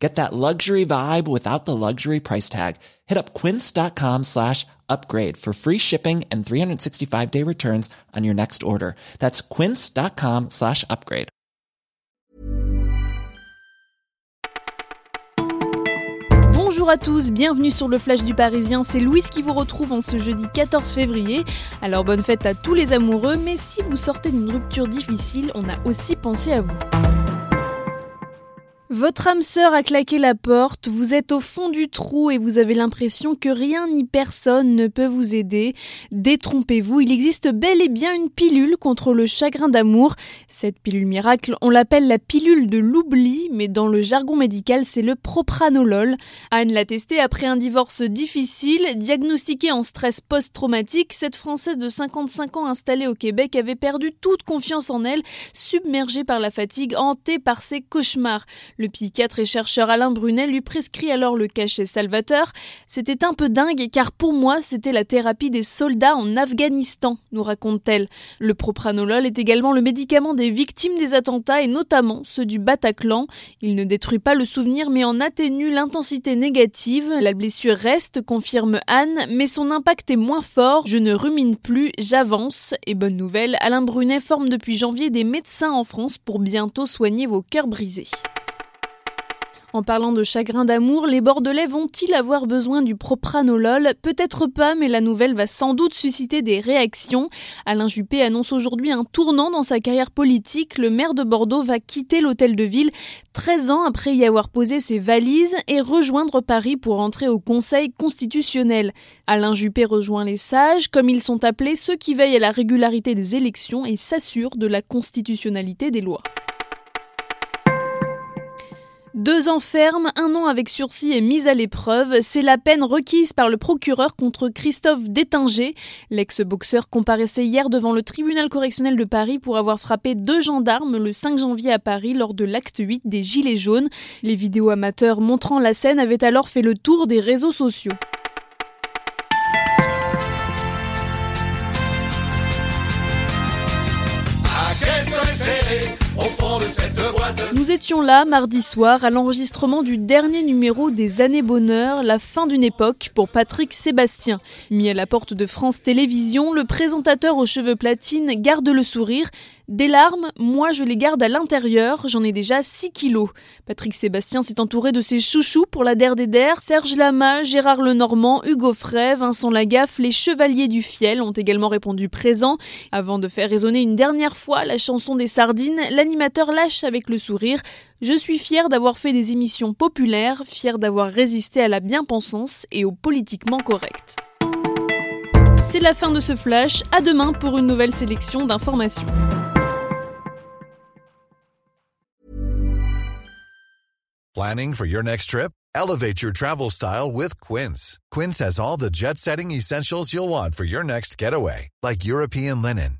Get that luxury vibe without the luxury price tag. Hit up quince.com slash upgrade for free shipping and 365 day returns on your next order. That's quince.com slash upgrade. Bonjour à tous, bienvenue sur le Flash du Parisien, c'est Louise qui vous retrouve en ce jeudi 14 février. Alors bonne fête à tous les amoureux, mais si vous sortez d'une rupture difficile, on a aussi pensé à vous. Votre âme sœur a claqué la porte, vous êtes au fond du trou et vous avez l'impression que rien ni personne ne peut vous aider. Détrompez-vous, il existe bel et bien une pilule contre le chagrin d'amour. Cette pilule miracle, on l'appelle la pilule de l'oubli, mais dans le jargon médical, c'est le propranolol. Anne l'a testé après un divorce difficile, diagnostiquée en stress post-traumatique. Cette Française de 55 ans installée au Québec avait perdu toute confiance en elle, submergée par la fatigue, hantée par ses cauchemars. Le psychiatre et chercheur Alain Brunet lui prescrit alors le cachet salvateur. C'était un peu dingue car pour moi c'était la thérapie des soldats en Afghanistan, nous raconte-t-elle. Le propranolol est également le médicament des victimes des attentats et notamment ceux du Bataclan. Il ne détruit pas le souvenir mais en atténue l'intensité négative. La blessure reste, confirme Anne, mais son impact est moins fort. Je ne rumine plus, j'avance. Et bonne nouvelle, Alain Brunet forme depuis janvier des médecins en France pour bientôt soigner vos cœurs brisés. En parlant de chagrin d'amour, les Bordelais vont-ils avoir besoin du propranolol? Peut-être pas, mais la nouvelle va sans doute susciter des réactions. Alain Juppé annonce aujourd'hui un tournant dans sa carrière politique. Le maire de Bordeaux va quitter l'hôtel de ville 13 ans après y avoir posé ses valises et rejoindre Paris pour entrer au Conseil constitutionnel. Alain Juppé rejoint les sages, comme ils sont appelés ceux qui veillent à la régularité des élections et s'assurent de la constitutionnalité des lois. Deux ans ferme, un an avec sursis et mise à l'épreuve, c'est la peine requise par le procureur contre Christophe Détinger. L'ex-boxeur comparaissait hier devant le tribunal correctionnel de Paris pour avoir frappé deux gendarmes le 5 janvier à Paris lors de l'acte 8 des Gilets jaunes. Les vidéos amateurs montrant la scène avaient alors fait le tour des réseaux sociaux. Nous étions là mardi soir à l'enregistrement du dernier numéro des Années Bonheur, la fin d'une époque pour Patrick Sébastien. Mis à la porte de France Télévisions, le présentateur aux cheveux platines garde le sourire. Des larmes, moi je les garde à l'intérieur, j'en ai déjà 6 kilos. Patrick Sébastien s'est entouré de ses chouchous pour la der des der, Serge Lama, Gérard Lenormand, Hugo Frey, Vincent Lagaffe, les Chevaliers du Fiel ont également répondu présent. Avant de faire résonner une dernière fois la chanson des sardines, l'animateur lâche avec le sourire Je suis fier d'avoir fait des émissions populaires, fier d'avoir résisté à la bien-pensance et au politiquement correct. C'est la fin de ce flash, à demain pour une nouvelle sélection d'informations. Planning for your next trip? Elevate your travel style with Quince. Quince has all the jet setting essentials you'll want for your next getaway, like European linen,